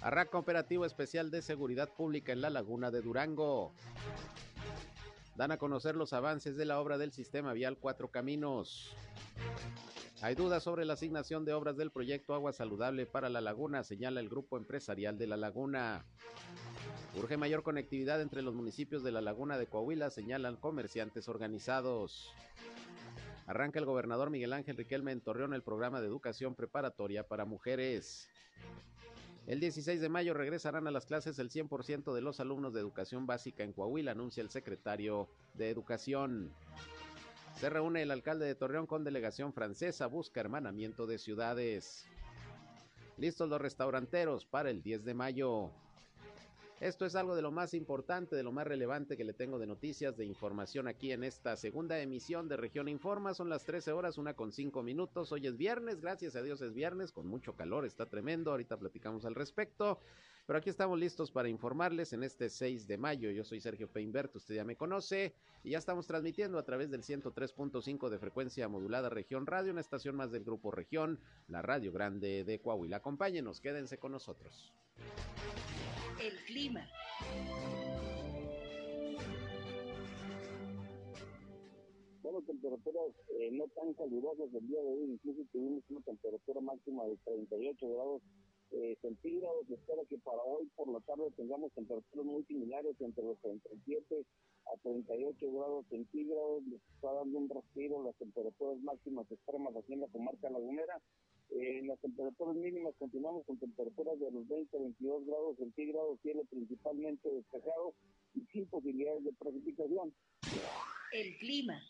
Arranca operativo especial de seguridad pública en la laguna de Durango. Dan a conocer los avances de la obra del sistema vial Cuatro Caminos. Hay dudas sobre la asignación de obras del proyecto Agua Saludable para la Laguna, señala el grupo empresarial de la Laguna. Urge mayor conectividad entre los municipios de la Laguna de Coahuila, señalan comerciantes organizados. Arranca el gobernador Miguel Ángel Riquelme en el programa de educación preparatoria para mujeres. El 16 de mayo regresarán a las clases el 100% de los alumnos de educación básica en Coahuila, anuncia el secretario de Educación. Se reúne el alcalde de Torreón con delegación francesa, busca hermanamiento de ciudades. Listos los restauranteros para el 10 de mayo. Esto es algo de lo más importante, de lo más relevante que le tengo de noticias, de información aquí en esta segunda emisión de Región Informa. Son las 13 horas, una con cinco minutos. Hoy es viernes, gracias a Dios es viernes, con mucho calor, está tremendo. Ahorita platicamos al respecto. Pero aquí estamos listos para informarles en este 6 de mayo. Yo soy Sergio Peinbert, usted ya me conoce, y ya estamos transmitiendo a través del 103.5 de frecuencia modulada Región Radio, una estación más del Grupo Región, la Radio Grande de Coahuila. Acompáñenos, quédense con nosotros. El clima. Bueno, temperaturas eh, no tan calurosas el día de hoy, incluso tuvimos una temperatura máxima de 38 grados eh, centígrados. Espero que para hoy por la tarde tengamos temperaturas muy similares entre los 37 a 38 grados centígrados. Les está dando un respiro las temperaturas máximas extremas aquí en la comarca lagunera en las temperaturas mínimas continuamos con temperaturas de los 20 a 22 grados centígrados, cielo principalmente despejado y sin posibilidades de precipitación. El clima.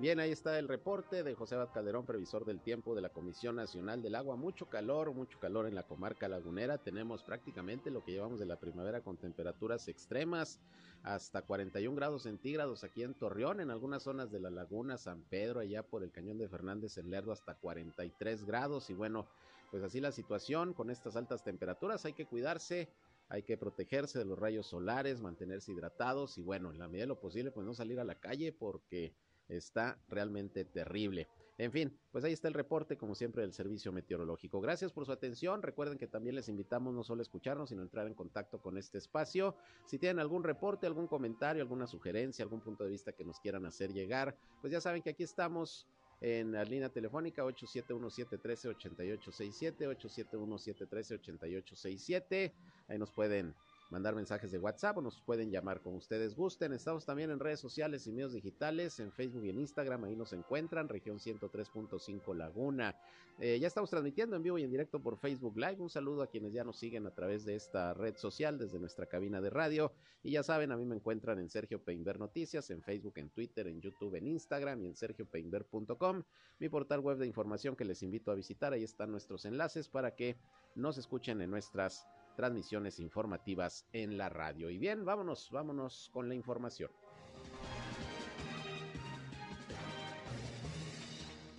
Bien, ahí está el reporte de José Abad Calderón, previsor del tiempo de la Comisión Nacional del Agua. Mucho calor, mucho calor en la comarca lagunera. Tenemos prácticamente lo que llevamos de la primavera con temperaturas extremas, hasta 41 grados centígrados aquí en Torreón, en algunas zonas de la laguna, San Pedro, allá por el cañón de Fernández en Lerdo, hasta 43 grados. Y bueno, pues así la situación con estas altas temperaturas. Hay que cuidarse hay que protegerse de los rayos solares, mantenerse hidratados y bueno, en la medida de lo posible, pues no salir a la calle porque está realmente terrible. En fin, pues ahí está el reporte, como siempre, del Servicio Meteorológico. Gracias por su atención. Recuerden que también les invitamos no solo a escucharnos, sino a entrar en contacto con este espacio. Si tienen algún reporte, algún comentario, alguna sugerencia, algún punto de vista que nos quieran hacer llegar, pues ya saben que aquí estamos en la línea telefónica 871-713-8867, 871-713-8867. Ahí nos pueden mandar mensajes de WhatsApp o nos pueden llamar como ustedes gusten. Estamos también en redes sociales y medios digitales, en Facebook y en Instagram, ahí nos encuentran, región 103.5 Laguna. Eh, ya estamos transmitiendo en vivo y en directo por Facebook Live. Un saludo a quienes ya nos siguen a través de esta red social desde nuestra cabina de radio. Y ya saben, a mí me encuentran en Sergio Peinber Noticias, en Facebook, en Twitter, en YouTube, en Instagram y en sergiopeinber.com, mi portal web de información que les invito a visitar. Ahí están nuestros enlaces para que nos escuchen en nuestras transmisiones informativas en la radio. Y bien, vámonos, vámonos con la información.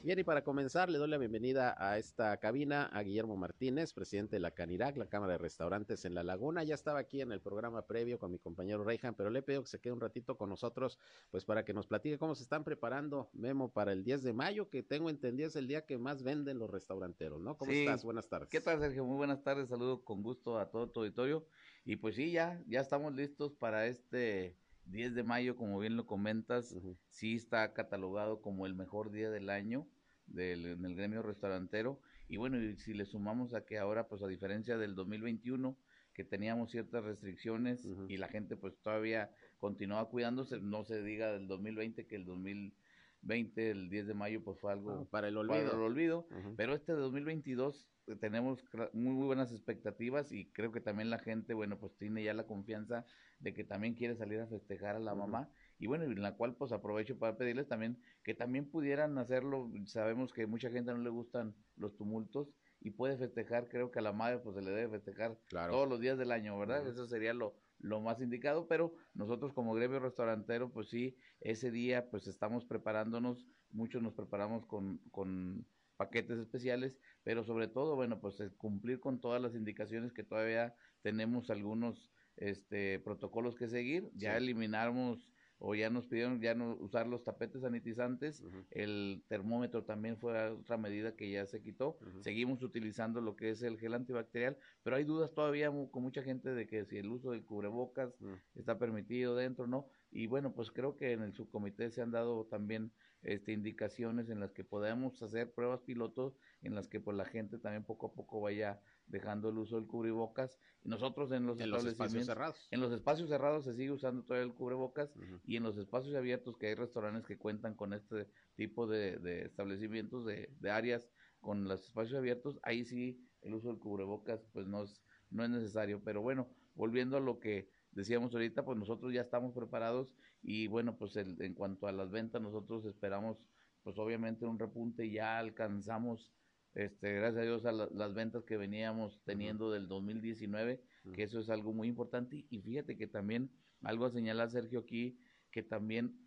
Bien, y para comenzar, le doy la bienvenida a esta cabina a Guillermo Martínez, presidente de la Canirac, la Cámara de Restaurantes en La Laguna. Ya estaba aquí en el programa previo con mi compañero Reijan, pero le pido que se quede un ratito con nosotros, pues para que nos platique cómo se están preparando, Memo, para el 10 de mayo, que tengo entendido es el día que más venden los restauranteros, ¿no? ¿Cómo estás? Buenas tardes. ¿Qué tal, Sergio? Muy buenas tardes, saludo con gusto a todo tu auditorio. Y pues sí, ya, ya estamos listos para este 10 de mayo, como bien lo comentas, sí está catalogado como el mejor día del año del, en el gremio restaurantero. Y bueno, y si le sumamos a que ahora, pues a diferencia del 2021, que teníamos ciertas restricciones y la gente pues todavía continuaba cuidándose, no se diga del 2020 que el 2020, el 10 de mayo, pues fue algo ah, para el olvido. Para el olvido. Pero este de 2022 eh, tenemos muy, muy buenas expectativas y creo que también la gente, bueno, pues tiene ya la confianza de que también quiere salir a festejar a la mamá y bueno, en la cual pues aprovecho para pedirles también que también pudieran hacerlo, sabemos que mucha gente no le gustan los tumultos y puede festejar, creo que a la madre pues se le debe festejar todos los días del año, ¿verdad? Eso sería lo, lo más indicado, pero nosotros como gremio restaurantero, pues sí, ese día pues estamos preparándonos, muchos nos preparamos con, con paquetes especiales, pero sobre todo, bueno, pues cumplir con todas las indicaciones que todavía tenemos algunos este protocolos que seguir, ya eliminamos o ya nos pidieron ya no usar los tapetes sanitizantes, el termómetro también fue otra medida que ya se quitó, seguimos utilizando lo que es el gel antibacterial, pero hay dudas todavía con mucha gente de que si el uso del cubrebocas está permitido dentro, ¿no? Y bueno, pues creo que en el subcomité se han dado también este, indicaciones en las que podemos hacer pruebas pilotos, en las que pues la gente también poco a poco vaya dejando el uso del cubrebocas. Y nosotros en los, en los espacios cerrados. En los espacios cerrados se sigue usando todavía el cubrebocas y en los espacios abiertos que hay restaurantes que cuentan con este tipo de, de establecimientos, de, de, áreas con los espacios abiertos, ahí sí el uso del cubrebocas pues no es, no es necesario. Pero bueno, volviendo a lo que decíamos ahorita, pues nosotros ya estamos preparados y bueno, pues en cuanto a las ventas, nosotros esperamos pues obviamente un repunte, ya alcanzamos este, gracias a Dios a las ventas que veníamos teniendo del 2019, que eso es algo muy importante. Y fíjate que también algo a señalar, Sergio, aquí, que también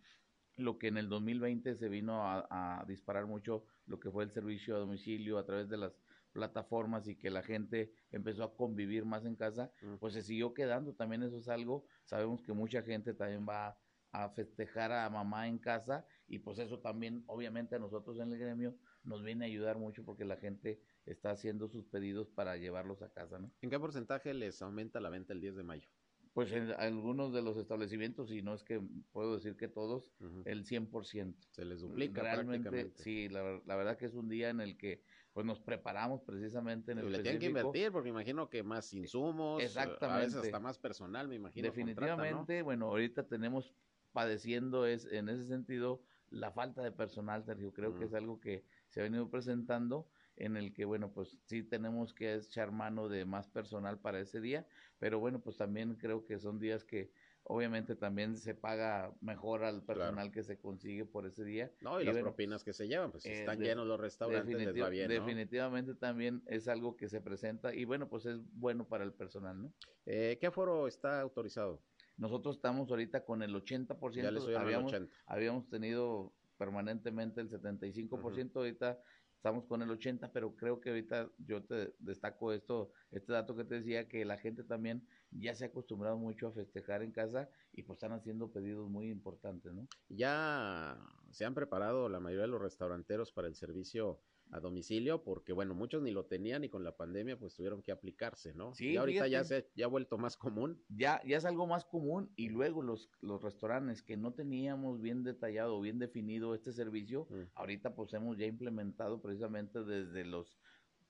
lo que en el 2020 se vino a, disparar mucho, lo que fue el servicio a domicilio a través de las plataformas y que la gente empezó a convivir más en casa, pues se siguió quedando. También eso es algo, sabemos que mucha gente también va a festejar a mamá en casa y pues eso también obviamente a nosotros en el gremio nos viene a ayudar mucho porque la gente está haciendo sus pedidos para llevarlos a casa, ¿no? ¿En qué porcentaje les aumenta la venta el 10 de mayo? Pues en algunos de los establecimientos, y no es que puedo decir que todos, el 100%. Se les duplica Realmente, sí, la, la, verdad que es un día en el que pues nos preparamos precisamente en el Le tienen que invertir porque imagino que más insumos, Exactamente. a veces hasta más personal, me imagino. Definitivamente, bueno, ahorita tenemos padeciendo es en ese sentido la falta de personal, Sergio. Creo que es algo que se ha venido presentando en el que, bueno, pues sí tenemos que echar mano de más personal para ese día, pero bueno, pues también creo que son días que obviamente también se paga mejor al personal que se consigue por ese día. No, y, las propinas que se llevan, pues si eh, están llenos los restaurantes, les va bien, Definitivamente también es algo que se presenta y bueno, pues es bueno para el personal, ¿no? Eh, ¿Qué aforo está autorizado? Nosotros estamos ahorita con el 80%. Ya les habíamos, habíamos tenido permanentemente el 75%, ahorita estamos con el 80%, pero creo que ahorita yo te destaco esto, este dato que te decía, que la gente también ya se ha acostumbrado mucho a festejar en casa y pues están haciendo pedidos muy importantes, ¿no? Ya se han preparado la mayoría de los restauranteros para el servicio a domicilio, porque bueno, muchos ni lo tenían y con la pandemia pues tuvieron que aplicarse, ¿no? Sí, y ahorita ya se ya ha vuelto más común. Ya, ya es algo más común y luego los, los restaurantes que no teníamos bien detallado, bien definido este servicio, mm. ahorita pues hemos ya implementado precisamente desde los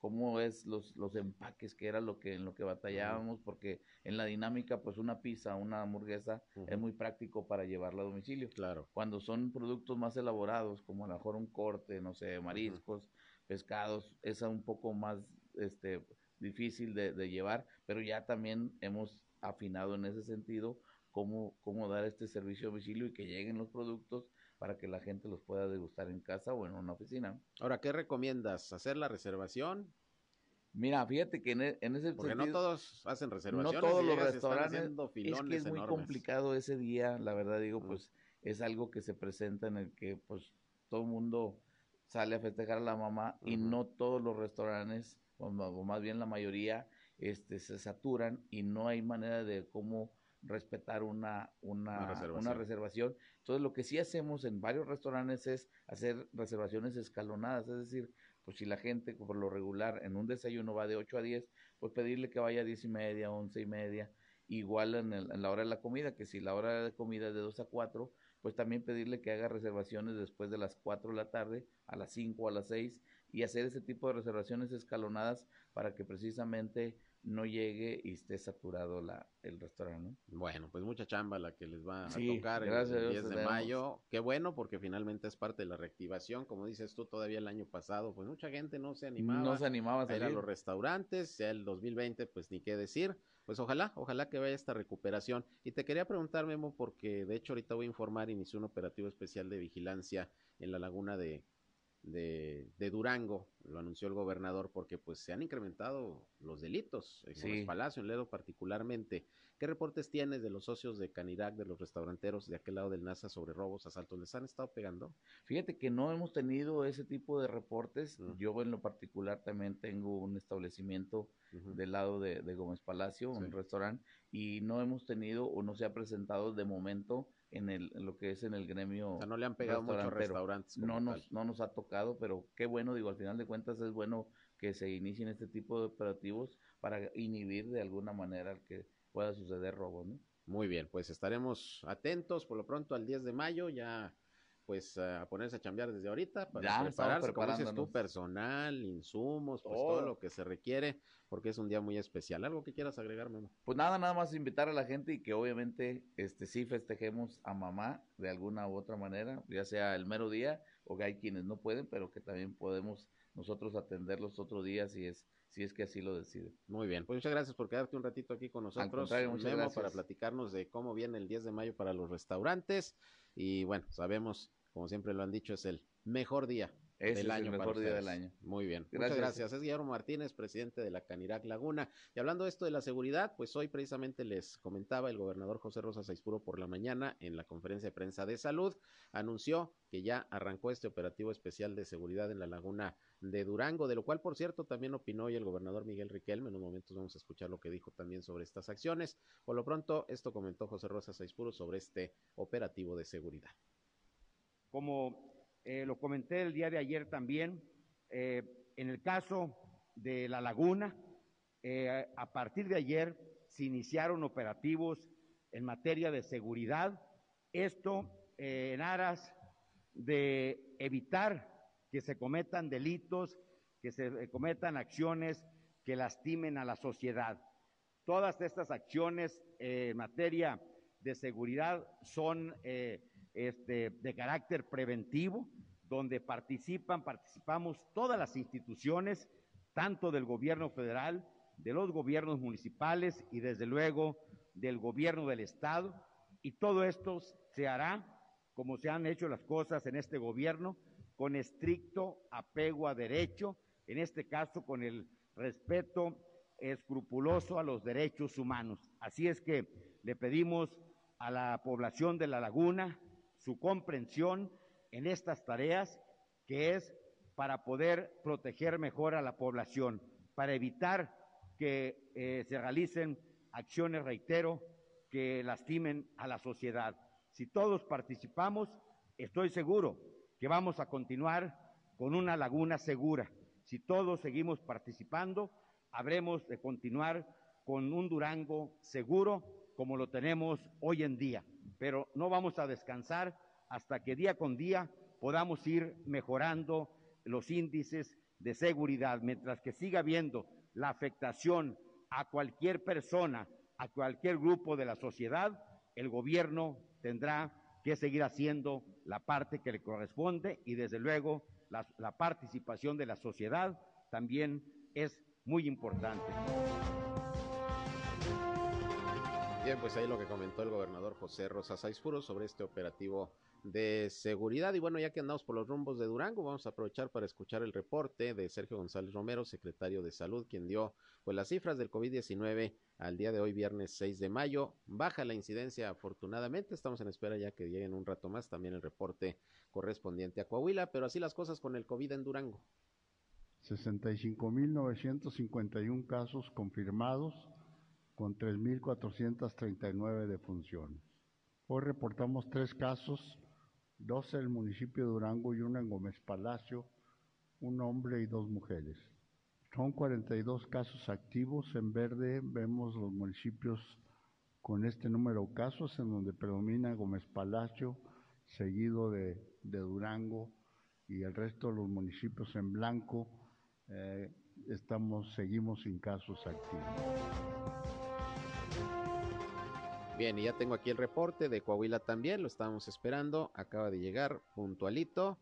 cómo es los, los empaques, que era lo que en lo que batallábamos, porque en la dinámica, pues una pizza, una hamburguesa, es muy práctico para llevarla a domicilio. Claro. Cuando son productos más elaborados, como a lo mejor un corte, no sé, mariscos, pescados, es un poco más este difícil de, de, llevar, pero ya también hemos afinado en ese sentido cómo, cómo dar este servicio a domicilio y que lleguen los productos para que la gente los pueda degustar en casa o en una oficina. Ahora, ¿qué recomiendas? ¿Hacer la reservación? Mira, fíjate que en, e, ese Porque no todos hacen reservaciones. No todos los restaurantes. Es que es muy complicado ese día, la verdad digo, pues es algo que se presenta en el que pues todo el mundo sale a festejar a la mamá y no todos los restaurantes, o, más bien la mayoría, este, se saturan y no hay manera de cómo respetar una, una, una, reservación. Entonces, lo que sí hacemos en varios restaurantes es hacer reservaciones escalonadas, es decir, pues si la gente por lo regular en un desayuno va de 8 a 10, pues pedirle que vaya a 10 y media, 11 y media, igual en, en la hora de la comida, que si la hora de comida es de 2 a 4, pues también pedirle que haga reservaciones después de las 4 de la tarde, a las 5 o a las 6, y hacer ese tipo de reservaciones escalonadas para que precisamente no llegue y esté saturado la, el restaurante. Bueno, pues mucha chamba la que les va a tocar el, 10 de mayo. Qué bueno, porque finalmente es parte de la reactivación. Como dices tú, todavía el año pasado, pues mucha gente no se animaba, no se animaba a, ir a los restaurantes. Ya el 2020, pues ni qué decir. Pues ojalá, ojalá que vaya esta recuperación. Y te quería preguntar, Memo, porque de hecho ahorita voy a informar, inició un operativo especial de vigilancia en la laguna de, de, Durango, lo anunció el gobernador porque pues se han incrementado los delitos en Sí. Gómez Palacio, en Ledo particularmente. ¿Qué reportes tienes de los socios de Canirac, de los restauranteros de aquel lado del NASA sobre robos, asaltos? ¿Les han estado pegando? Fíjate que no hemos tenido ese tipo de reportes. Mm. Yo en lo particular también tengo un establecimiento del lado de, de Gómez Palacio, un restaurante, y no hemos tenido o no se ha presentado de momento en, el, en lo que es en el gremio. O sea, no le han pegado muchos restaurantes. No tal. nos, no nos ha tocado, pero qué bueno, digo, al final de cuentas es bueno que se inicien este tipo de operativos para inhibir de alguna manera el que pueda suceder robos, ¿no? Muy bien, pues estaremos atentos por lo pronto al 10 de mayo, ya pues a ponerse a chambear desde ahorita para Ya, prepararse, como dices tú, personal, insumos, pues Todo. todo lo que se requiere, porque es un día muy especial. ¿Algo que quieras agregar, Memo? Pues nada, nada más invitar a la gente y que obviamente este sí festejemos a mamá de alguna u otra manera, ya sea el mero día o que hay quienes no pueden, pero que también podemos nosotros atenderlos otro día si es si es que así lo deciden. Muy bien, pues muchas gracias por quedarte un ratito aquí con nosotros, contrario, muchas Memo, gracias. para platicarnos de cómo viene el 10 de mayo para los restaurantes. Y bueno, sabemos, como siempre lo han dicho, es el mejor día Ese del es año el mejor día del año. Muy bien, muchas Gracias. gracias. Es Guillermo Martínez, presidente de la Canirac Laguna. Y hablando de esto de la seguridad, pues hoy precisamente les comentaba el gobernador José Rosa Saizpuro por la mañana en la conferencia de prensa de salud, anunció que ya arrancó este operativo especial de seguridad en la Laguna de Durango, de lo cual, por cierto, también opinó hoy el gobernador Miguel Riquelme. En unos momentos vamos a escuchar lo que dijo también sobre estas acciones. Por lo pronto, esto comentó José Rosa Saizpuro sobre este operativo de seguridad. Como eh, lo comenté el día de ayer también, eh, en el caso de La Laguna, eh, a partir de ayer se iniciaron operativos en materia de seguridad. Esto en aras de evitar que se cometan delitos, que se cometan acciones que lastimen a la sociedad. Todas estas acciones en materia de seguridad son este, de carácter preventivo, donde participan, participamos todas las instituciones, tanto del gobierno federal, de los gobiernos municipales y desde luego del gobierno del estado. Y todo esto se hará como se han hecho las cosas en este gobierno, con estricto apego a derecho, en este caso con el respeto escrupuloso a los derechos humanos. Así es que le pedimos a la población de la laguna su comprensión en estas tareas, que es para poder proteger mejor a la población, para evitar que eh, se realicen acciones, reitero, que lastimen a la sociedad. Si todos participamos, estoy seguro que vamos a continuar con una laguna segura. Si todos seguimos participando, habremos de continuar con un Durango seguro como lo tenemos hoy en día. Pero no vamos a descansar hasta que día con día podamos ir mejorando los índices de seguridad, mientras que siga habiendo la afectación a cualquier persona, a cualquier grupo de la sociedad, el gobierno tendrá que seguir haciendo la parte que le corresponde y desde luego la, participación de la sociedad también es muy importante. Bien, pues ahí lo que comentó el gobernador José Rosa Saizpuro sobre este operativo de seguridad. Y bueno, ya que andamos por los rumbos de Durango, vamos a aprovechar para escuchar el reporte de Sergio González Romero, secretario de Salud, quien dio pues las cifras del COVID-19 al día de hoy, viernes 6 de mayo. Baja la incidencia, afortunadamente. Estamos en espera ya que lleguen un rato más también el reporte correspondiente a Coahuila, pero así las cosas con el COVID en Durango. 65.951 casos confirmados con 3.439 defunciones. Hoy reportamos tres casos, dos en el municipio de Durango y uno en Gómez Palacio, un hombre y dos mujeres. Son 42 casos activos. En verde vemos los municipios con este número de casos, en donde predomina Gómez Palacio, seguido de, Durango y el resto de los municipios en blanco. Eh, estamos, seguimos sin casos activos. Bien, y ya tengo aquí el reporte de Coahuila también, lo estábamos esperando, acaba de llegar puntualito.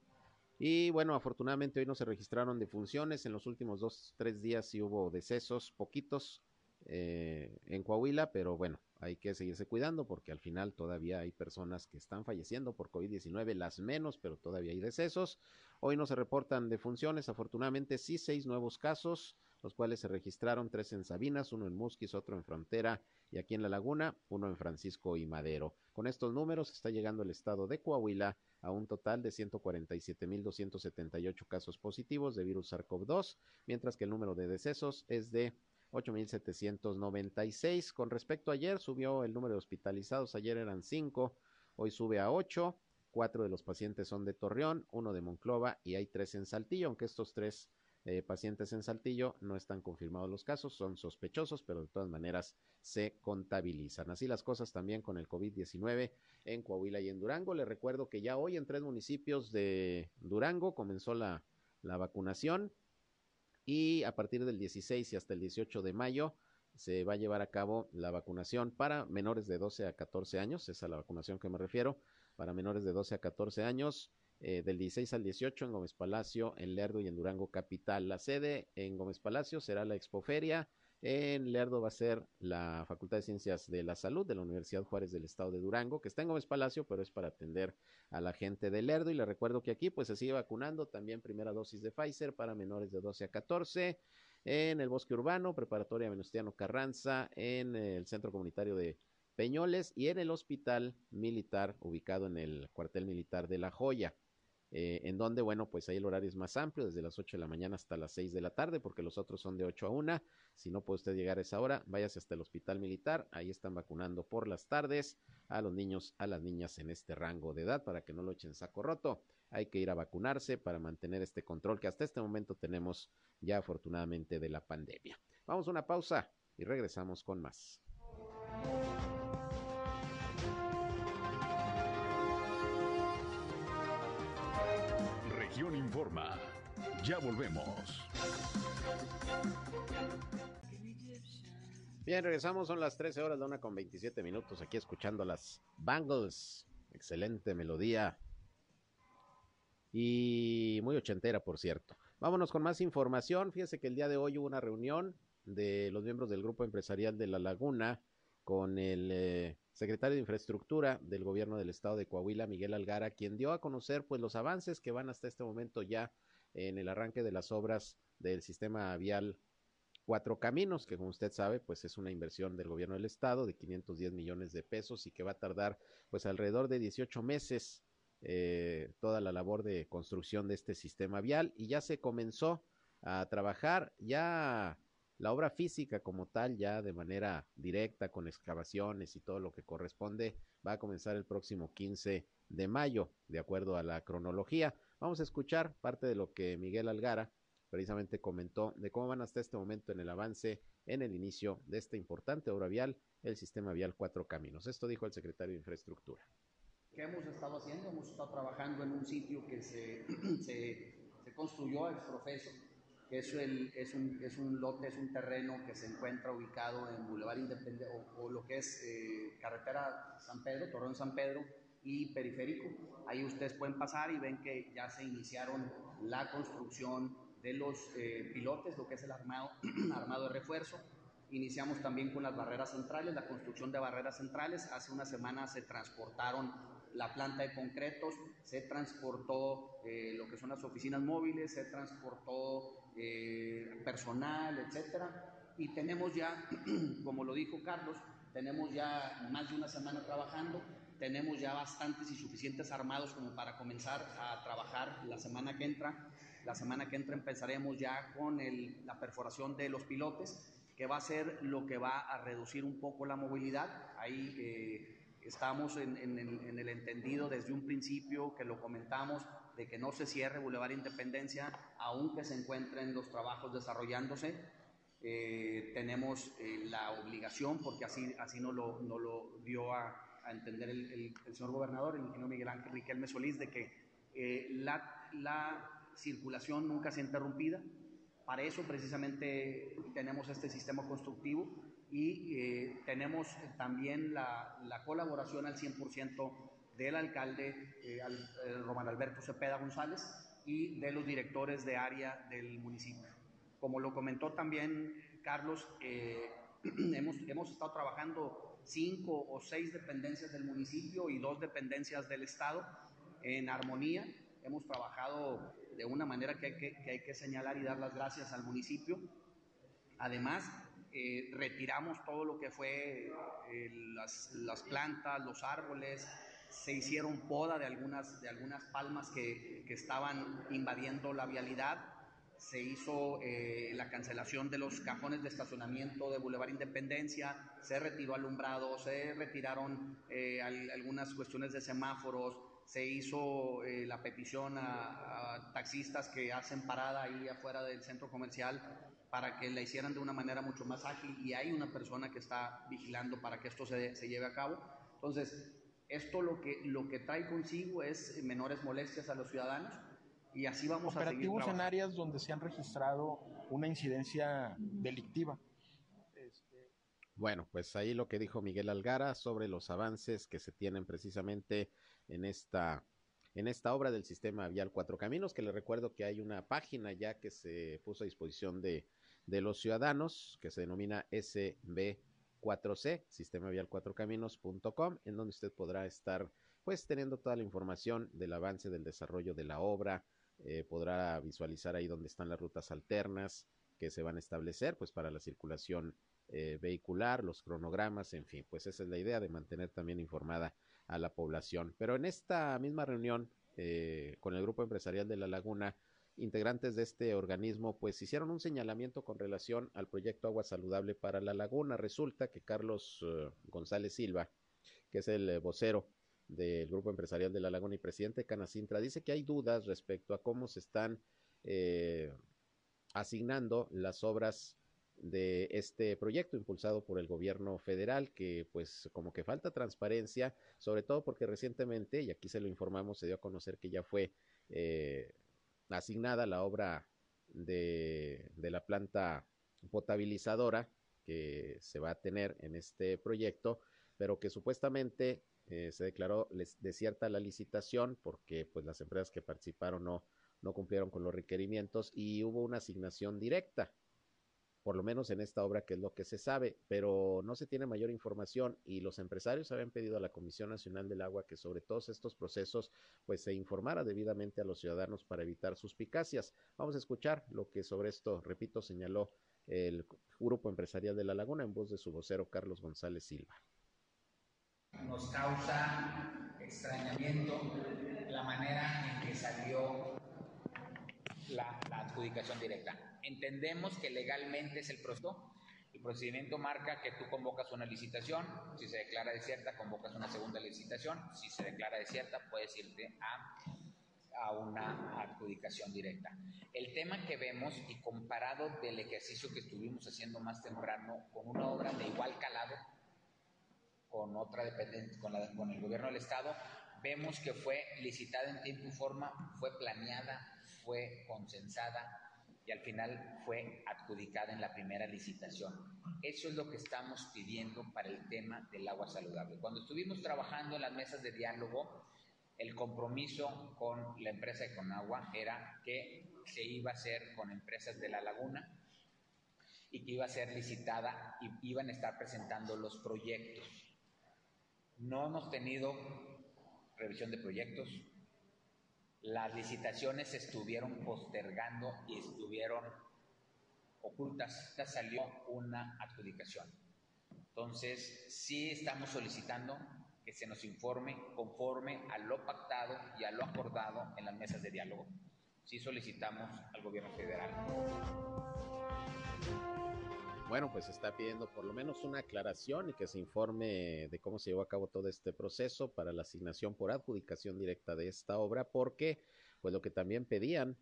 Y bueno, afortunadamente hoy no se registraron defunciones, en los últimos dos, tres días sí hubo decesos, poquitos, eh, en Coahuila, pero bueno, hay que seguirse cuidando porque al final todavía hay personas que están falleciendo por COVID-19, las menos, pero todavía hay decesos. Hoy no se reportan defunciones, afortunadamente sí seis nuevos casos, los cuales se registraron tres en Sabinas, uno en Musquis, otro en Frontera y aquí en La Laguna, uno en Francisco y Madero. Con estos números está llegando el estado de Coahuila a un total de 147.278 casos positivos de virus SARS-CoV-2, mientras que el número de decesos es de 8.796. Con respecto a ayer, subió el número de hospitalizados. Ayer eran 5, hoy sube a 8. Cuatro de los pacientes son de Torreón, uno de Monclova y hay tres en Saltillo, aunque estos tres eh, pacientes en Saltillo no están confirmados los casos, son sospechosos, pero de todas maneras se contabilizan. Así las cosas también con el COVID-19 en Coahuila y en Durango. Les recuerdo que ya hoy en tres municipios de Durango comenzó la, la vacunación y a partir del 16 y hasta el 18 de mayo se va a llevar a cabo la vacunación para menores de 12 a 14 años, esa es a la vacunación que me refiero, para menores de 12 a 14 años, eh, del 16 al 18 en Gómez Palacio, en Lerdo y en Durango Capital. La sede en Gómez Palacio será la Expoferia, en Lerdo va a ser la Facultad de Ciencias de la Salud de la Universidad Juárez del Estado de Durango, que está en Gómez Palacio, pero es para atender a la gente de Lerdo. Y le recuerdo que aquí pues se sigue vacunando también primera dosis de Pfizer para menores de 12 a 14 en el Bosque Urbano, Preparatoria Venustiano Carranza, en el Centro Comunitario de Peñoles y en el Hospital Militar ubicado en el cuartel militar de La Joya. Eh, en donde, bueno, pues ahí el horario es más amplio, desde las 8 de la mañana hasta las 6 de la tarde, porque los otros son de 8 a 1. Si no puede usted llegar a esa hora, váyase hasta el hospital militar, ahí están vacunando por las tardes a los niños, a las niñas en este rango de edad, para que no lo echen saco roto. Hay que ir a vacunarse para mantener este control que hasta este momento tenemos ya afortunadamente de la pandemia. Vamos a una pausa y regresamos con más. Informa. Ya volvemos. Bien, regresamos, son las 13 horas de una con 27 minutos aquí escuchando las Bangles. Excelente melodía. Y muy ochentera, por cierto. Vámonos con más información. Fíjese que el día de hoy hubo una reunión de los miembros del Grupo Empresarial de La Laguna con el eh, secretario de Infraestructura del gobierno del estado de Coahuila, Miguel Algara, quien dio a conocer pues los avances que van hasta este momento ya en el arranque de las obras del sistema vial Cuatro Caminos, que como usted sabe, pues es una inversión del gobierno del estado de 510 millones de pesos y que va a tardar pues alrededor de 18 meses eh, toda la labor de construcción de este sistema vial. Y ya se comenzó a trabajar, ya la obra física como tal, ya de manera directa, con excavaciones y todo lo que corresponde, va a comenzar el próximo 15 de mayo, de acuerdo a la cronología. Vamos a escuchar parte de lo que Miguel Algara precisamente comentó de cómo van hasta este momento en el avance en el inicio de esta importante obra vial, el sistema vial Cuatro Caminos. Esto dijo el secretario de Infraestructura. ¿Qué hemos estado haciendo? Hemos estado trabajando en un sitio que se, se, construyó ex profeso es, el, es, un, es un lote, es un terreno que se encuentra ubicado en Boulevard Independencia o, lo que es eh, Carretera San Pedro, Torreón San Pedro y Periférico. Ahí ustedes pueden pasar y ven que ya se iniciaron la construcción de los eh, pilotes, lo que es el armado, armado de refuerzo. Iniciamos también con las barreras centrales, la construcción de barreras centrales. Hace una semana se transportaron la planta de concretos, se transportó eh, lo que son las oficinas móviles, se transportó eh, personal, etcétera. Y tenemos ya, como lo dijo Carlos, tenemos ya más de una semana trabajando, tenemos ya bastantes y suficientes armados como para comenzar a trabajar la semana que entra. La semana que entra empezaremos ya con la perforación de los pilotes, que va a ser lo que va a reducir un poco la movilidad. Ahí eh, estamos en, en el entendido desde un principio que lo comentamos, de que no se cierre Boulevard Independencia, aunque se encuentren los trabajos desarrollándose. Eh, tenemos eh, la obligación, porque así, así nos, lo, no lo dio a, a entender el, el, señor gobernador, el ingeniero Miguel Ángel Riquelme Solís, de que eh, la, la, circulación nunca sea interrumpida. Para eso precisamente tenemos este sistema constructivo y tenemos también la, la colaboración al 100% del alcalde eh, Román Alberto Cepeda González y de los directores de área del municipio. Como lo comentó también Carlos, eh, hemos, hemos estado trabajando cinco o seis dependencias del municipio y dos dependencias del Estado en armonía. Hemos trabajado de una manera que hay que, que hay que señalar y dar las gracias al municipio. Además, eh, retiramos todo lo que fue eh, las, las, plantas, los árboles, se hicieron poda de algunas, de algunas palmas que, que estaban invadiendo la vialidad, se hizo eh, la cancelación de los cajones de estacionamiento de Boulevard Independencia, se retiró alumbrado, se retiraron eh, algunas cuestiones de semáforos, se hizo eh, la petición a, a, taxistas que hacen parada ahí afuera del centro comercial para que la hicieran de una manera mucho más ágil y hay una persona que está vigilando para que esto se, se lleve a cabo. Entonces, esto lo que, lo que trae consigo es menores molestias a los ciudadanos y así vamos Operativos a seguir en trabajando. áreas donde se han registrado una incidencia delictiva. Este... Bueno, pues ahí lo que dijo Miguel Algara sobre los avances que se tienen precisamente en esta en esta obra del sistema vial Cuatro Caminos, que les recuerdo que hay una página ya que se puso a disposición de, de los ciudadanos, que se denomina SB4C, sistema vial Cuatro Caminos.com, en donde usted podrá estar pues teniendo toda la información del avance del desarrollo de la obra, eh, podrá visualizar ahí donde están las rutas alternas que se van a establecer pues para la circulación eh, vehicular, los cronogramas, en fin, pues esa es la idea de mantener también informada a la población. Pero en esta misma reunión eh, con el grupo empresarial de La Laguna, integrantes de este organismo pues hicieron un señalamiento con relación al proyecto Agua Saludable para La Laguna. Resulta que Carlos uh, González Silva, que es el vocero del grupo empresarial de La Laguna y presidente de Canacintra, dice que hay dudas respecto a cómo se están eh, asignando las obras de este proyecto impulsado por el gobierno federal que pues como que falta transparencia sobre todo porque recientemente y aquí se lo informamos se dio a conocer que ya fue eh, asignada la obra de, de la planta potabilizadora que se va a tener en este proyecto pero que supuestamente eh, se declaró desierta la licitación porque pues las empresas que participaron no, no cumplieron con los requerimientos y hubo una asignación directa por lo menos en esta obra que es lo que se sabe, pero no se tiene mayor información y los empresarios habían pedido a la Comisión Nacional del Agua que sobre todos estos procesos pues se informara debidamente a los ciudadanos para evitar suspicacias. Vamos a escuchar lo que sobre esto, repito, señaló el grupo empresarial de La Laguna en voz de su vocero Carlos González Silva. Nos causa extrañamiento la manera en que salió la, la adjudicación directa entendemos que legalmente es el proceso. El procedimiento marca que tú convocas una licitación, si se declara desierta, convocas una segunda licitación, si se declara desierta, puedes irte a, a una adjudicación directa. El tema que vemos y comparado del ejercicio que estuvimos haciendo más temprano con una obra de igual calado, con otra dependencia, con, la, con el gobierno del Estado, vemos que fue licitada en tiempo y forma, fue planeada, fue consensada, y al final fue adjudicada en la primera licitación. Eso es lo que estamos pidiendo para el tema del agua saludable. Cuando estuvimos trabajando en las mesas de diálogo, el compromiso con la empresa de Conagua era que se iba a hacer con empresas de la laguna y que iba a ser licitada y iban a estar presentando los proyectos. No hemos tenido revisión de proyectos, las licitaciones estuvieron postergando y estuvieron ocultas. Ya salió una adjudicación. Entonces, sí estamos solicitando que se nos informe conforme a lo pactado y a lo acordado en las mesas de diálogo. Sí solicitamos al gobierno federal. Bueno, pues está pidiendo por lo menos una aclaración y que se informe de cómo se llevó a cabo todo este proceso para la asignación por adjudicación directa de esta obra, porque pues lo que también pedían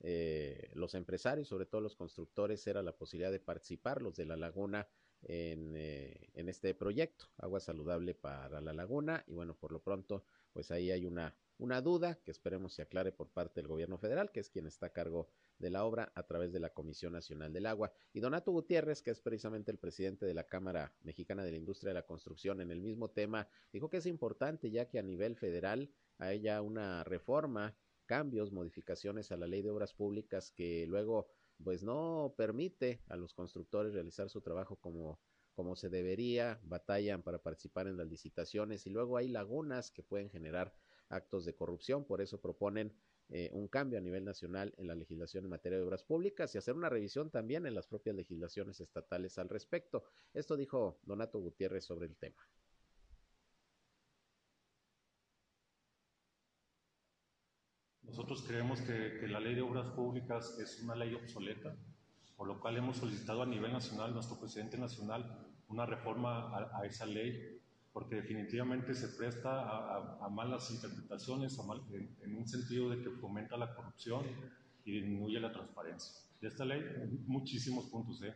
eh, los empresarios, sobre todo los constructores, era la posibilidad de participar, los de la laguna, en, eh, en este proyecto, Agua Saludable para la Laguna, y bueno, por lo pronto, pues ahí hay una una duda que esperemos se aclare por parte del gobierno federal, que es quien está a cargo de la obra a través de la Comisión Nacional del Agua. Y Donato Gutiérrez, que es precisamente el presidente de la Cámara Mexicana de la Industria de la Construcción, en el mismo tema, dijo que es importante ya que a nivel federal haya una reforma, cambios, modificaciones a la ley de obras públicas que luego pues no permite a los constructores realizar su trabajo como como se debería, batallan para participar en las licitaciones y luego hay lagunas que pueden generar actos de corrupción, por eso proponen eh, un cambio a nivel nacional en la legislación en materia de obras públicas y hacer una revisión también en las propias legislaciones estatales al respecto. Esto dijo Donato Gutiérrez sobre el tema. Nosotros creemos que, la ley de obras públicas es una ley obsoleta, por lo cual hemos solicitado a nivel nacional, nuestro presidente nacional, una reforma a esa ley, porque definitivamente se presta a, a malas interpretaciones, mal, en, en, un sentido de que fomenta la corrupción y disminuye la transparencia. De esta ley, muchísimos puntos. ¿eh?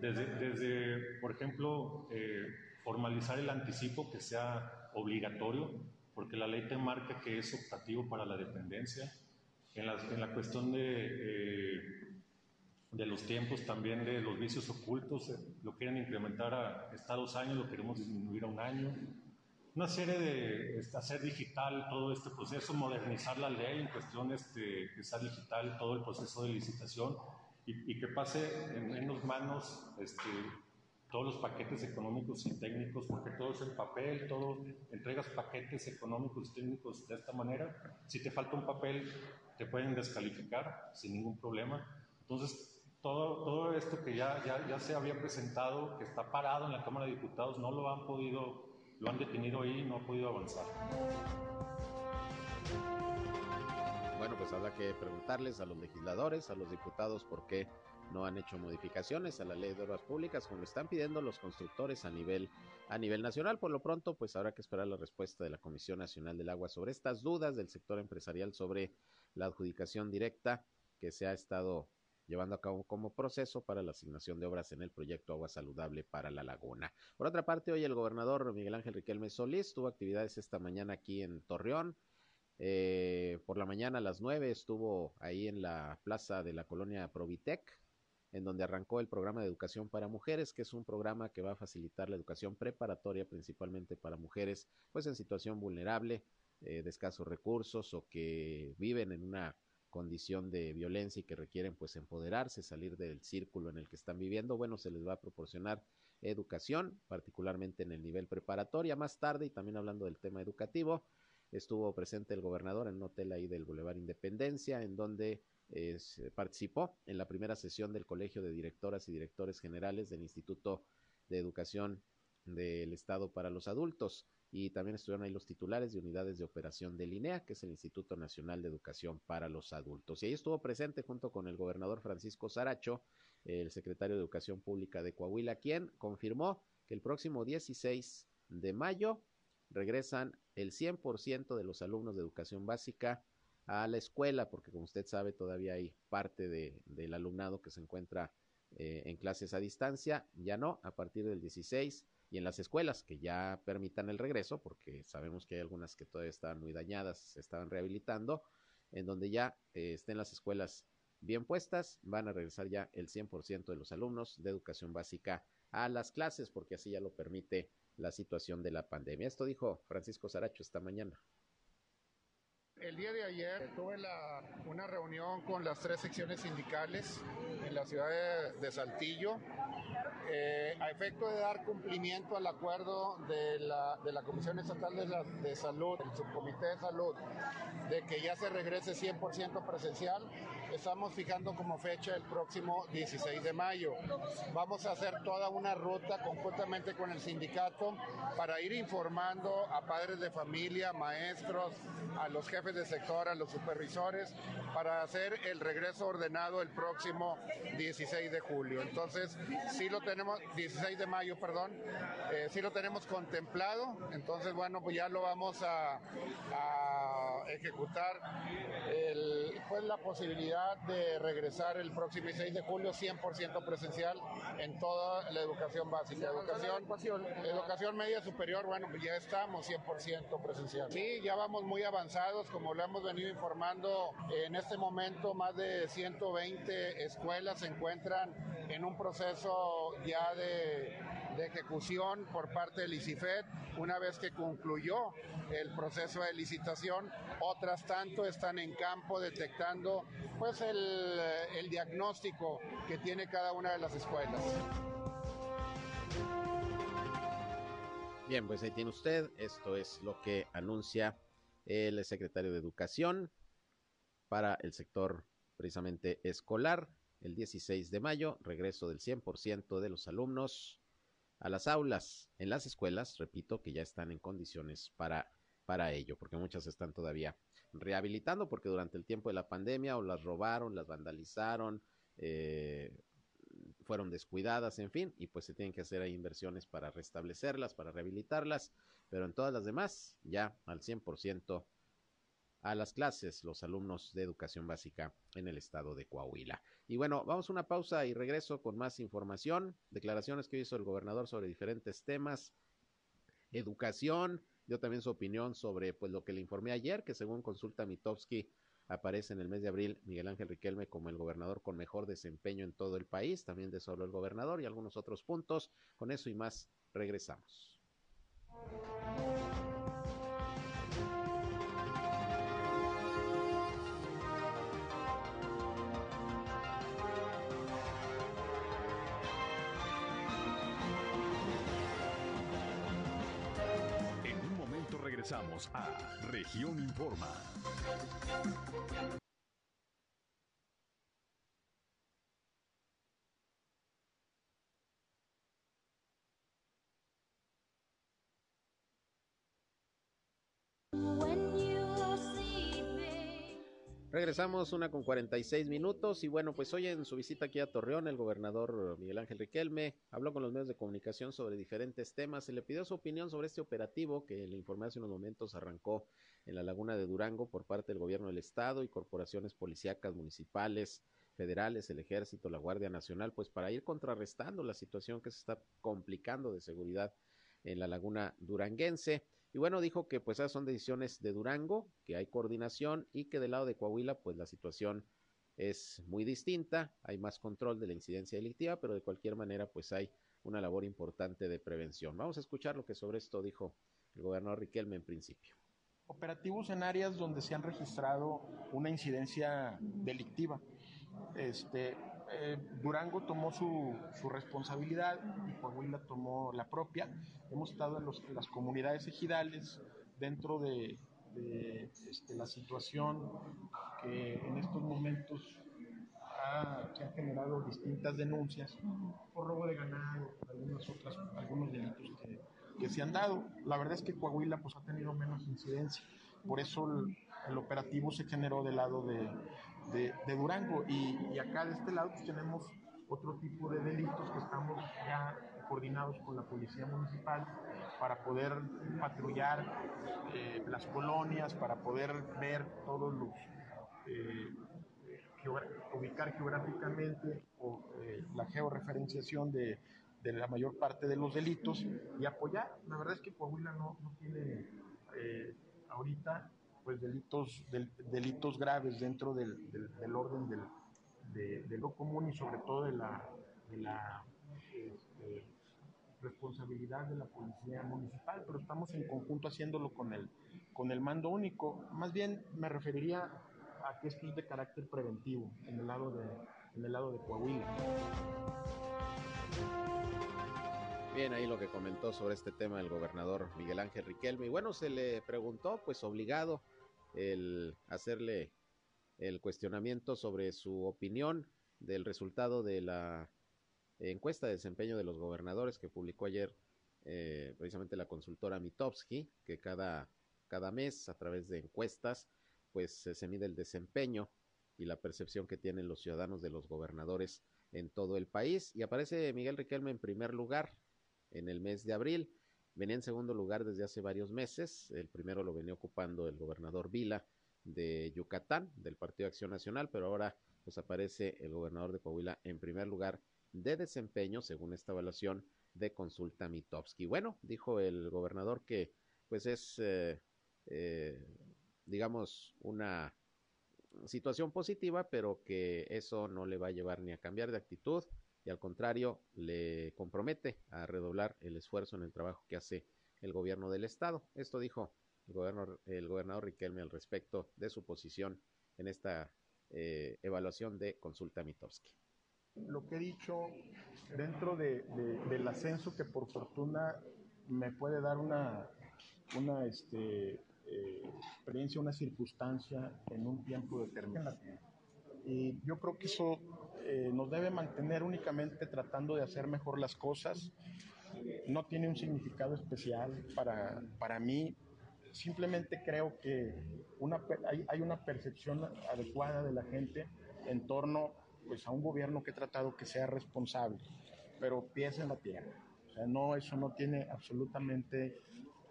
Desde, desde, por ejemplo, eh, formalizar el anticipo que sea obligatorio porque la ley te marca que es optativo para la dependencia. En la, en la cuestión de, eh, de los tiempos también de los vicios ocultos, eh, lo quieren incrementar a está dos años, lo queremos disminuir a un año. Una serie de hacer digital todo este proceso, modernizar la ley en cuestión este, que sea digital todo el proceso de licitación y, y que pase en menos manos este, todos los paquetes económicos y técnicos, porque todo es en papel, todo, entregas paquetes económicos y técnicos de esta manera. Si te falta un papel, te pueden descalificar sin ningún problema. Entonces, todo, esto que ya se había presentado, que está parado en la Cámara de Diputados, no lo han podido, lo han detenido ahí, no ha podido avanzar. Bueno, pues habrá que preguntarles a los legisladores, a los diputados, por qué no han hecho modificaciones a la ley de obras públicas como lo están pidiendo los constructores a nivel a nivel nacional. Por lo pronto, pues habrá que esperar la respuesta de la Comisión Nacional del Agua sobre estas dudas del sector empresarial sobre la adjudicación directa que se ha estado llevando a cabo como proceso para la asignación de obras en el proyecto Agua Saludable para la Laguna. Por otra parte, hoy el gobernador Miguel Ángel Riquelme Solís tuvo actividades esta mañana aquí en Torreón. Eh, por la mañana a las nueve estuvo ahí en la plaza de la colonia Provitec, en donde arrancó el programa de educación para mujeres, que es un programa que va a facilitar la educación preparatoria principalmente para mujeres pues en situación vulnerable, eh, de escasos recursos o que viven en una condición de violencia y que requieren pues empoderarse, salir del círculo en el que están viviendo, bueno, se les va a proporcionar educación, particularmente en el nivel preparatoria. Más tarde, y también hablando del tema educativo, estuvo presente el gobernador en un hotel ahí del Boulevard Independencia, en donde eh, participó en la primera sesión del Colegio de Directoras y Directores Generales del Instituto de Educación del Estado para los Adultos y también estuvieron ahí los titulares de unidades de operación del INEA, que es el Instituto Nacional de Educación para los Adultos. Y ahí estuvo presente junto con el gobernador Francisco Saracho, el secretario de Educación Pública de Coahuila, quien confirmó que el próximo 16 de mayo regresan el 100% de los alumnos de educación básica a la escuela, porque como usted sabe, todavía hay parte de, del alumnado que se encuentra eh, en clases a distancia, ya no, a partir del 16 y en las escuelas que ya permitan el regreso, porque sabemos que hay algunas que todavía estaban muy dañadas, se estaban rehabilitando, en donde ya eh, estén las escuelas bien puestas, van a regresar ya el 100% de los alumnos de educación básica a las clases, porque así ya lo permite la situación de la pandemia. Esto dijo Francisco Saracho esta mañana. El día de ayer tuve la, una reunión con las tres secciones sindicales en la ciudad de, de Saltillo eh, a efecto de dar cumplimiento al acuerdo de la, de la Comisión Estatal de, la, de, Salud, el Subcomité de Salud, de que ya se regrese 100% presencial, estamos fijando como fecha el próximo 16 de mayo. Vamos a hacer toda una ruta conjuntamente con el sindicato para ir informando a padres de familia, maestros, a los jefes de sector, a los supervisores, para hacer el regreso ordenado el próximo 16 de julio. Entonces, sí lo tenemos, 16 de mayo, perdón, eh, sí lo tenemos contemplado. Entonces, bueno, pues ya lo vamos a, a ejecutar el, pues la posibilidad de regresar el próximo 16 de julio 100% presencial en toda la educación básica. Educación, educación media superior, bueno, pues ya estamos 100% presencial. Sí, ya vamos muy avanzados, como lo hemos venido informando, en este momento más de 120 escuelas se encuentran en un proceso ya de, de ejecución por parte del ICIFED. Una vez que concluyó el proceso de licitación, otras tanto están en campo pues el, el diagnóstico que tiene cada una de las escuelas. Bien, pues ahí tiene usted. Esto es lo que anuncia el secretario de Educación para el sector precisamente escolar. El 16 de mayo, regreso del 100% de los alumnos a las aulas en las escuelas, repito, que ya están en condiciones para, para ello, porque muchas están todavía rehabilitando, porque durante el tiempo de la pandemia o las robaron, las vandalizaron, eh, fueron descuidadas, en fin, y pues se tienen que hacer inversiones para restablecerlas, para rehabilitarlas, pero en todas las demás, ya al 100% a las clases los alumnos de educación básica en el estado de Coahuila. Y bueno, vamos a una pausa y regreso con más información, declaraciones que hizo el gobernador sobre diferentes temas, educación, dio también su opinión sobre pues lo que le informé ayer, que según consulta Mitowski aparece en el mes de abril Miguel Ángel Riquelme como el gobernador con mejor desempeño en todo el país, también de solo el gobernador y algunos otros puntos. Con eso y más regresamos. Regresamos a Región Informa. Regresamos una con 46 minutos y bueno, pues hoy en su visita aquí a Torreón, el gobernador Miguel Ángel Riquelme habló con los medios de comunicación sobre diferentes temas. Se le pidió su opinión sobre este operativo que le informé hace unos momentos arrancó en la laguna de Durango por parte del gobierno del estado y corporaciones policíacas municipales, federales, el ejército, la Guardia Nacional, pues para ir contrarrestando la situación que se está complicando de seguridad en la laguna duranguense. Y bueno, dijo que pues esas son decisiones de Durango, que hay coordinación y que del lado de Coahuila pues la situación es muy distinta, hay más control de la incidencia delictiva, pero de cualquier manera pues hay una labor importante de prevención. Vamos a escuchar lo que sobre esto dijo el gobernador Riquelme en principio. Operativos en áreas donde se han registrado una incidencia delictiva. Este, eh, Durango tomó su, su, responsabilidad y Coahuila tomó la propia. Hemos estado en, los, en las comunidades ejidales dentro de, este, la situación que en estos momentos ha, se han generado distintas denuncias por robo de ganado, algunas otras, algunos delitos que, se han dado. La verdad es que Coahuila pues, ha tenido menos incidencia, por eso el operativo se generó del lado de, de, Durango. Y, y, acá de este lado pues, tenemos otro tipo de delitos que estamos ya coordinados con la Policía Municipal para poder patrullar eh, las colonias, para poder ver todos los... Eh, ubicar geográficamente o, eh, la georreferenciación de, de, la mayor parte de los delitos y apoyar. La verdad es que Coahuila no, no tiene eh, ahorita pues delitos, del, delitos graves dentro del, del, orden del, de, de, lo común y sobre todo de la, de la este, responsabilidad de la policía municipal, pero estamos en conjunto haciéndolo con el, con el mando único. Más bien me referiría a que esto es de carácter preventivo en el lado de, en el lado de Coahuila. Bien, ahí lo que comentó sobre este tema el gobernador Miguel Ángel Riquelme. Y bueno, se le preguntó, pues obligado, el hacerle el cuestionamiento sobre su opinión del resultado de la encuesta de desempeño de los gobernadores que publicó ayer eh, precisamente la consultora Mitowski, que cada, cada mes a través de encuestas pues se mide el desempeño y la percepción que tienen los ciudadanos de los gobernadores en todo el país. Y aparece Miguel Riquelme en primer lugar en el mes de abril. Venía en segundo lugar desde hace varios meses. El primero lo venía ocupando el gobernador Vila de Yucatán, del Partido Acción Nacional, pero ahora pues aparece el gobernador de Coahuila en primer lugar de desempeño, según esta evaluación de consulta Mitowski. Bueno, dijo el gobernador que pues es, eh, eh, digamos, una situación positiva, pero que eso no le va a llevar ni a cambiar de actitud y al contrario le compromete a redoblar el esfuerzo en el trabajo que hace el gobierno del estado. Esto dijo el gobernador, el gobernador Riquelme al respecto de su posición en esta eh, evaluación de consulta Mitowski. Lo que he dicho dentro de, de, del ascenso que por fortuna me puede dar una, una este, eh, experiencia, una circunstancia en un tiempo determinado. Y yo creo que eso eh, nos debe mantener únicamente tratando de hacer mejor las cosas. No tiene un significado especial para, para mí. Simplemente creo que una, hay, hay una percepción adecuada de la gente en torno pues, a un gobierno que he tratado que sea responsable, pero pies en la tierra. No, eso no tiene absolutamente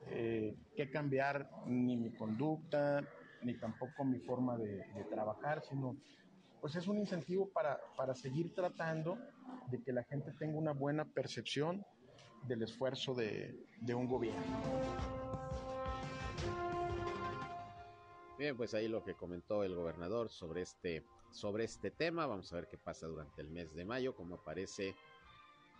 eh, que cambiar ni mi conducta, ni tampoco mi forma de, trabajar, sino pues es un incentivo para, para seguir tratando de que la gente tenga una buena percepción del esfuerzo de, de un gobierno. Bien, pues ahí lo que comentó el gobernador sobre este, sobre este tema. Vamos a ver qué pasa durante el mes de mayo, cómo aparece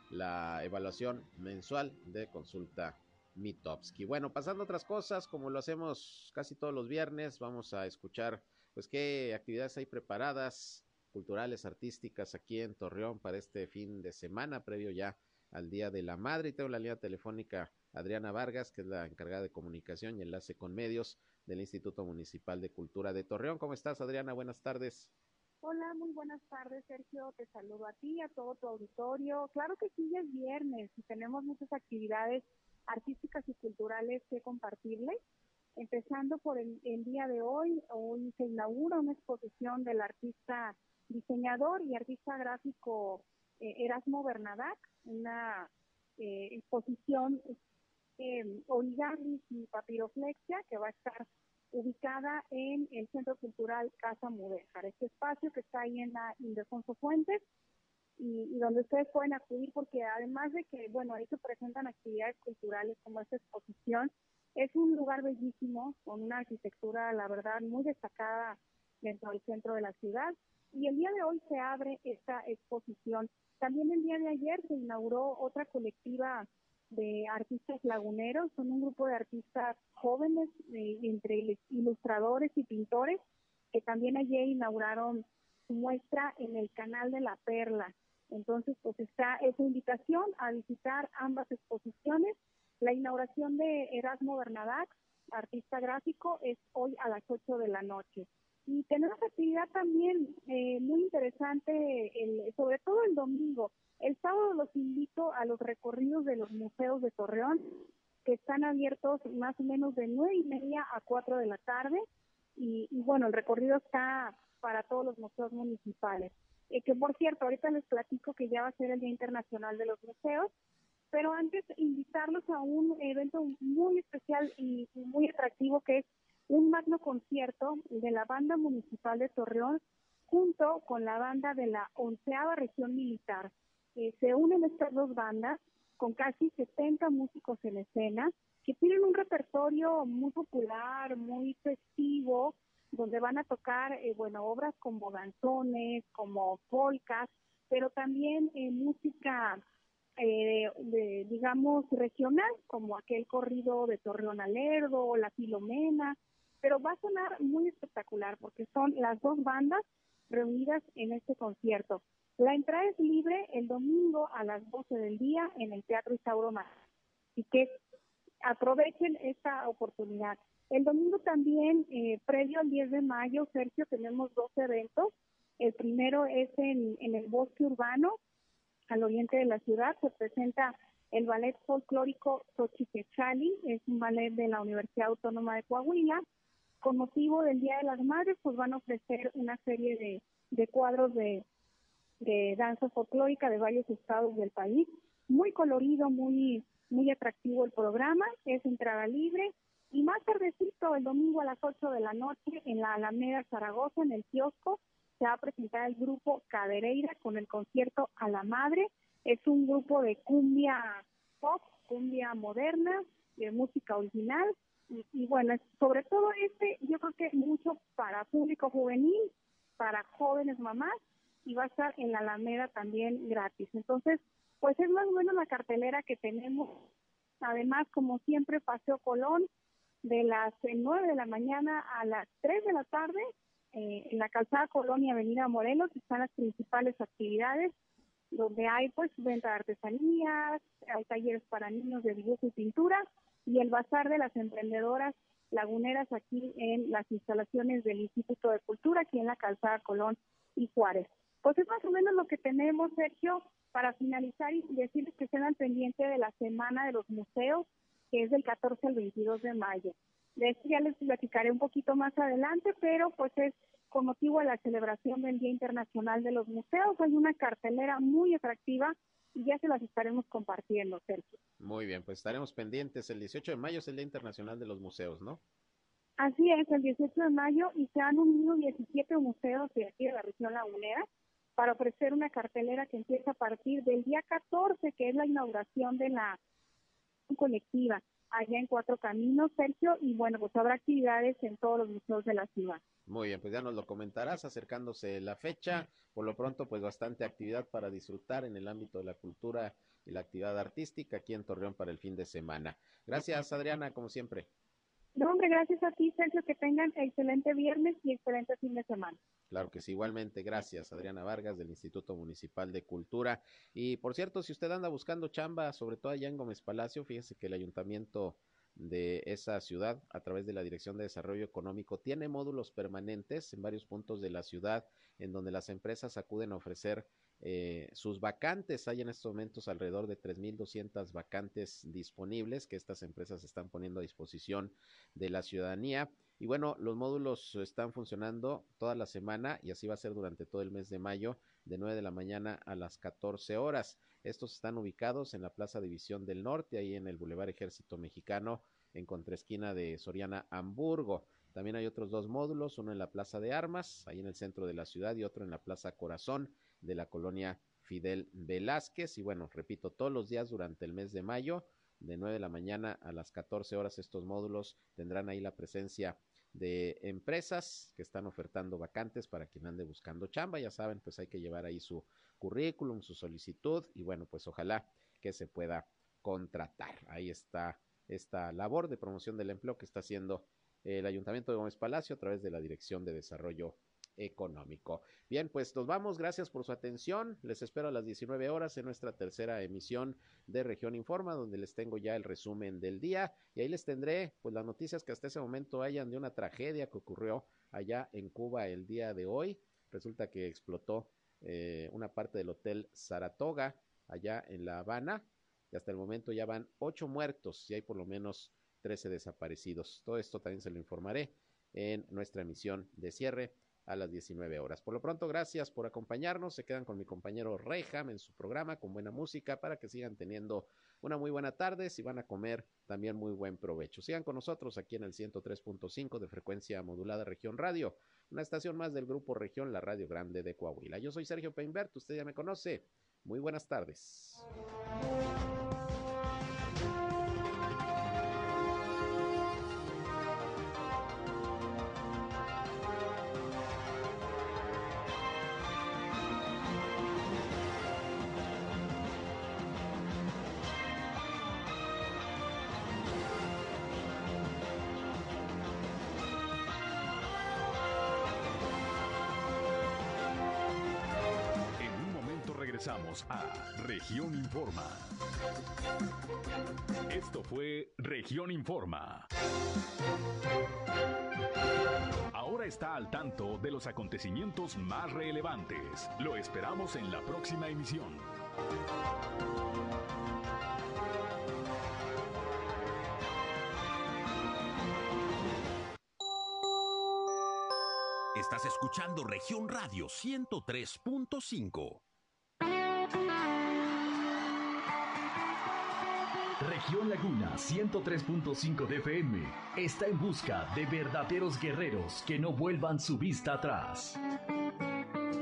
la evaluación mensual de consulta Mitowski. Bueno, pasando a otras cosas, como lo hacemos casi todos los viernes, vamos a escuchar pues qué actividades hay preparadas, culturales, artísticas aquí en Torreón para este fin de semana, previo ya al Día de la Madre. Y tengo la línea telefónica Adriana Vargas, que es la encargada de comunicación y enlace con medios del Instituto Municipal de Cultura de Torreón. ¿Cómo estás, Adriana? Buenas tardes. Hola, muy buenas tardes, Sergio. Te saludo a ti, a todo tu auditorio. Claro que sí, es viernes y tenemos muchas actividades artísticas y culturales que compartirles. Empezando por el, día de hoy, hoy se inaugura una exposición del artista diseñador y artista gráfico eh, Erasmo Bernadac, una eh, exposición eh, origami y papiroflexia que va a estar ubicada en el Centro Cultural Casa Mudéjar, este espacio que está ahí en la Ildefonso Fuentes y, y, donde ustedes pueden acudir porque además de que, bueno, ahí se presentan actividades culturales como esta exposición, es un lugar bellísimo, con una arquitectura, la verdad, muy destacada dentro del centro de la ciudad. Y el día de hoy se abre esta exposición. También el día de ayer se inauguró otra colectiva de artistas laguneros, son un grupo de artistas jóvenes, eh, entre ilustradores y pintores, que también ayer inauguraron su muestra en el canal de la Perla. Entonces, pues está esa invitación a visitar ambas exposiciones. La inauguración de Erasmo Bernadac, artista gráfico, es hoy a las 8 de la noche. Y tenemos actividad también eh, muy interesante, el, sobre todo el domingo. El sábado los invito a los recorridos de los museos de Torreón, que están abiertos más o menos de nueve y media a cuatro de la tarde. Y, y bueno, el recorrido está para todos los museos municipales. Eh, que por cierto, ahorita les platico que ya va a ser el Día Internacional de los Museos, pero antes invitarlos a un evento muy especial y muy atractivo que es un magno concierto de la Banda Municipal de Torreón junto con la banda de la onceava región militar. Se unen estas dos bandas con casi 70 músicos en escena que tienen un repertorio muy popular, muy festivo, donde van a tocar, eh, bueno, obras como danzones, como polcas, pero también eh, música, eh, digamos, regional, como aquel corrido de Torreón Alerdo o La Filomena, pero va a sonar muy espectacular porque son las dos bandas reunidas en este concierto. La entrada es libre el domingo a las 12 del día en el Teatro Isauro Más. Así que aprovechen esta oportunidad. El domingo también, eh, previo al 10 de mayo, Sergio, tenemos dos eventos. El primero es en el bosque urbano, al oriente de la ciudad. Se presenta el ballet folclórico Xochiquechali, es un ballet de la Universidad Autónoma de Coahuila con motivo del Día de las Madres, pues van a ofrecer una serie de, de cuadros de, de danza folclórica de varios estados del país. Muy colorido, muy, muy atractivo el programa, es entrada libre. Y más tardecito, el domingo a las 8 de la noche, en la Alameda Zaragoza, en el kiosco, se va a presentar el grupo Cadereira con el concierto A la Madre. Es un grupo de cumbia pop, cumbia moderna, de música original, y, bueno, sobre todo este, yo creo que mucho para público juvenil, para jóvenes mamás, y va a estar en la Alameda también gratis. Entonces, pues es más o menos la cartelera que tenemos. Además, como siempre, Paseo Colón, de las 9 de la mañana a las 3 de la tarde, eh, en la calzada Colón y Avenida Morelos, están las principales actividades. donde hay pues venta de artesanías, hay talleres para niños de dibujo y pintura y el bazar de las emprendedoras laguneras aquí en las instalaciones del Instituto de Cultura, aquí en la calzada Colón y Juárez. Pues es más o menos lo que tenemos, Sergio, para finalizar y decirles que estén al pendiente de la Semana de los Museos, que es del 14 al 22 de mayo. De eso ya les platicaré un poquito más adelante, pero pues es con motivo de la celebración del Día Internacional de los Museos. Hay una cartelera muy atractiva y ya se las estaremos compartiendo, Sergio. Muy bien, pues estaremos pendientes. El 18 de mayo es el Día Internacional de los Museos, ¿no? Así es, el 18 de mayo y se han unido 17 museos de aquí de la región lagunera para ofrecer una cartelera que empieza a partir del día 14, que es la inauguración de la colectiva allá en Cuatro Caminos, Sergio, y bueno, pues habrá actividades en todos los museos de la ciudad. Muy bien, pues ya nos lo comentarás acercándose la fecha. Por lo pronto, pues bastante actividad para disfrutar en el ámbito de la cultura y la actividad artística aquí en Torreón para el fin de semana. Gracias, Adriana, como siempre. No, hombre, gracias a ti, Sergio, que tengan excelente viernes y excelente fin de semana. Claro que sí, igualmente, gracias, Adriana Vargas del Instituto Municipal de Cultura. Y por cierto, si usted anda buscando chamba, sobre todo allá en Gómez Palacio, fíjese que el ayuntamiento de esa ciudad a través de la Dirección de Desarrollo Económico tiene módulos permanentes en varios puntos de la ciudad en donde las empresas acuden a ofrecer eh, sus vacantes. Hay en estos momentos alrededor de 3.200 vacantes disponibles que estas empresas están poniendo a disposición de la ciudadanía. Y bueno, los módulos están funcionando toda la semana y así va a ser durante todo el mes de mayo, de 9 de la mañana a las 14 horas. Estos están ubicados en la Plaza División del Norte, ahí en el Boulevard Ejército Mexicano, en contraesquina de Soriana, Hamburgo. También hay otros dos módulos, uno en la Plaza de Armas, ahí en el centro de la ciudad, y otro en la Plaza Corazón de la colonia Fidel Velázquez. Y bueno, repito, todos los días durante el mes de mayo, de 9 de la mañana a las 14 horas, estos módulos tendrán ahí la presencia de empresas que están ofertando vacantes para quien ande buscando chamba. Ya saben, pues hay que llevar ahí su currículum, su solicitud y bueno, pues ojalá que se pueda contratar. Ahí está esta labor de promoción del empleo que está haciendo el Ayuntamiento de Gómez Palacio a través de la Dirección de Desarrollo económico. Bien, pues nos vamos. Gracias por su atención. Les espero a las 19 horas en nuestra tercera emisión de Región Informa, donde les tengo ya el resumen del día y ahí les tendré pues las noticias que hasta ese momento hayan de una tragedia que ocurrió allá en Cuba el día de hoy. Resulta que explotó eh, una parte del Hotel Saratoga allá en La Habana y hasta el momento ya van ocho muertos y hay por lo menos 13 desaparecidos. Todo esto también se lo informaré en nuestra emisión de cierre a las 19 horas. Por lo pronto, gracias por acompañarnos. Se quedan con mi compañero Reyham en su programa con buena música para que sigan teniendo una muy buena tarde. Si van a comer, también muy buen provecho. Sigan con nosotros aquí en el 103.5 de frecuencia modulada Región Radio, una estación más del grupo Región, la Radio Grande de Coahuila. Yo soy Sergio Peinbert, usted ya me conoce. Muy buenas tardes. Regresamos a Región Informa. Esto fue Región Informa. Ahora está al tanto de los acontecimientos más relevantes. Lo esperamos en la próxima emisión. Estás escuchando región radio 103.5. Región Laguna 103.5 de FM está en busca de verdaderos guerreros que no vuelvan su vista atrás.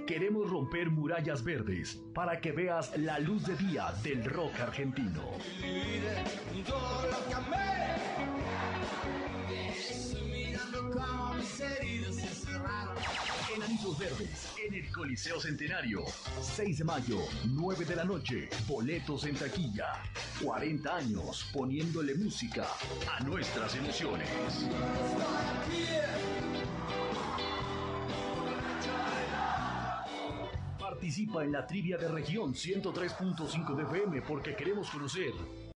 Queremos romper murallas verdes para que veas la luz de día del rock argentino. Enanitos Verdes, en el Coliseo Centenario. 6 de mayo, 9 de la noche. Boletos en taquilla. 40 años poniéndole música a nuestras emociones. Participa en la trivia de región 103.5 de FM porque queremos conocer